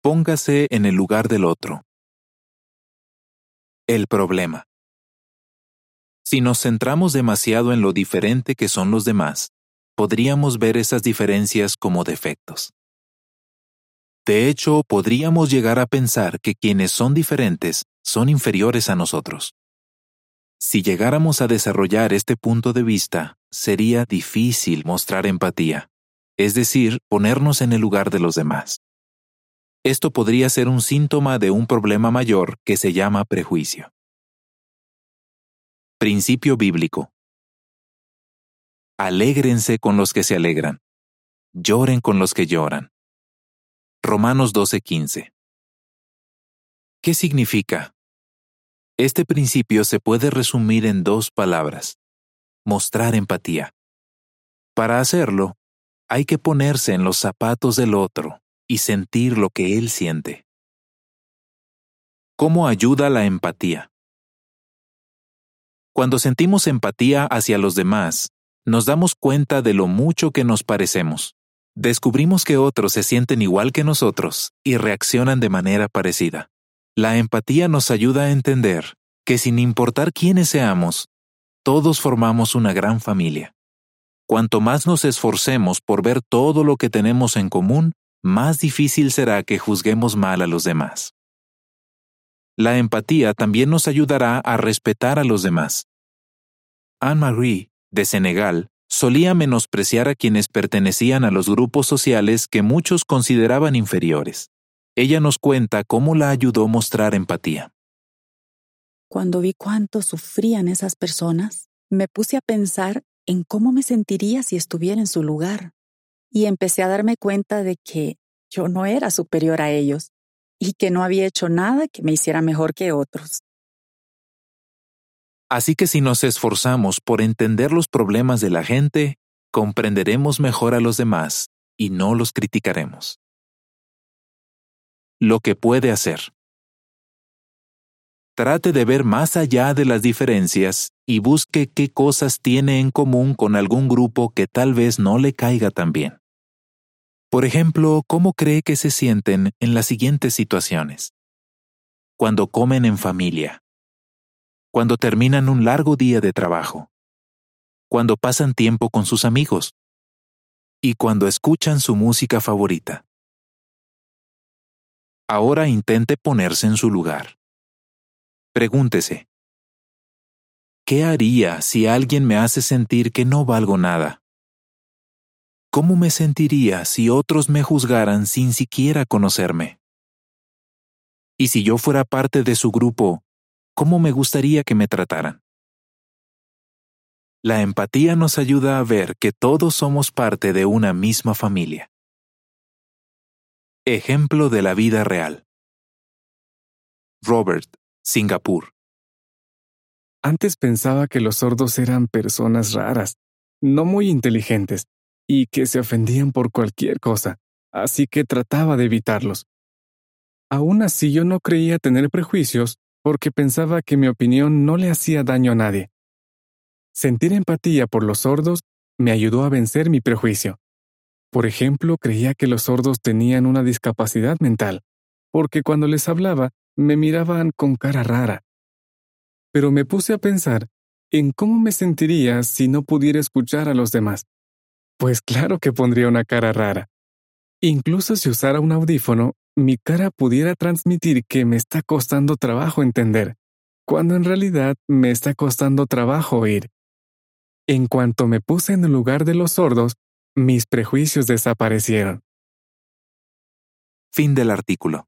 Póngase en el lugar del otro. El problema. Si nos centramos demasiado en lo diferente que son los demás, podríamos ver esas diferencias como defectos. De hecho, podríamos llegar a pensar que quienes son diferentes son inferiores a nosotros. Si llegáramos a desarrollar este punto de vista, sería difícil mostrar empatía, es decir, ponernos en el lugar de los demás. Esto podría ser un síntoma de un problema mayor que se llama prejuicio. Principio bíblico. Alégrense con los que se alegran. Lloren con los que lloran. Romanos 12:15. ¿Qué significa? Este principio se puede resumir en dos palabras. Mostrar empatía. Para hacerlo, hay que ponerse en los zapatos del otro y sentir lo que él siente. ¿Cómo ayuda la empatía? Cuando sentimos empatía hacia los demás, nos damos cuenta de lo mucho que nos parecemos. Descubrimos que otros se sienten igual que nosotros y reaccionan de manera parecida. La empatía nos ayuda a entender que sin importar quiénes seamos, todos formamos una gran familia. Cuanto más nos esforcemos por ver todo lo que tenemos en común, más difícil será que juzguemos mal a los demás. La empatía también nos ayudará a respetar a los demás. Anne-Marie, de Senegal, solía menospreciar a quienes pertenecían a los grupos sociales que muchos consideraban inferiores. Ella nos cuenta cómo la ayudó mostrar empatía. Cuando vi cuánto sufrían esas personas, me puse a pensar en cómo me sentiría si estuviera en su lugar, y empecé a darme cuenta de que yo no era superior a ellos y que no había hecho nada que me hiciera mejor que otros. Así que si nos esforzamos por entender los problemas de la gente, comprenderemos mejor a los demás y no los criticaremos. Lo que puede hacer. Trate de ver más allá de las diferencias y busque qué cosas tiene en común con algún grupo que tal vez no le caiga tan bien. Por ejemplo, ¿cómo cree que se sienten en las siguientes situaciones? Cuando comen en familia. Cuando terminan un largo día de trabajo. Cuando pasan tiempo con sus amigos. Y cuando escuchan su música favorita. Ahora intente ponerse en su lugar. Pregúntese, ¿qué haría si alguien me hace sentir que no valgo nada? ¿Cómo me sentiría si otros me juzgaran sin siquiera conocerme? Y si yo fuera parte de su grupo, ¿cómo me gustaría que me trataran? La empatía nos ayuda a ver que todos somos parte de una misma familia. Ejemplo de la vida real. Robert, Singapur. Antes pensaba que los sordos eran personas raras, no muy inteligentes, y que se ofendían por cualquier cosa, así que trataba de evitarlos. Aún así yo no creía tener prejuicios porque pensaba que mi opinión no le hacía daño a nadie. Sentir empatía por los sordos me ayudó a vencer mi prejuicio. Por ejemplo, creía que los sordos tenían una discapacidad mental, porque cuando les hablaba me miraban con cara rara. Pero me puse a pensar en cómo me sentiría si no pudiera escuchar a los demás. Pues claro que pondría una cara rara. Incluso si usara un audífono, mi cara pudiera transmitir que me está costando trabajo entender, cuando en realidad me está costando trabajo oír. En cuanto me puse en el lugar de los sordos, mis prejuicios desaparecieron. Fin del artículo.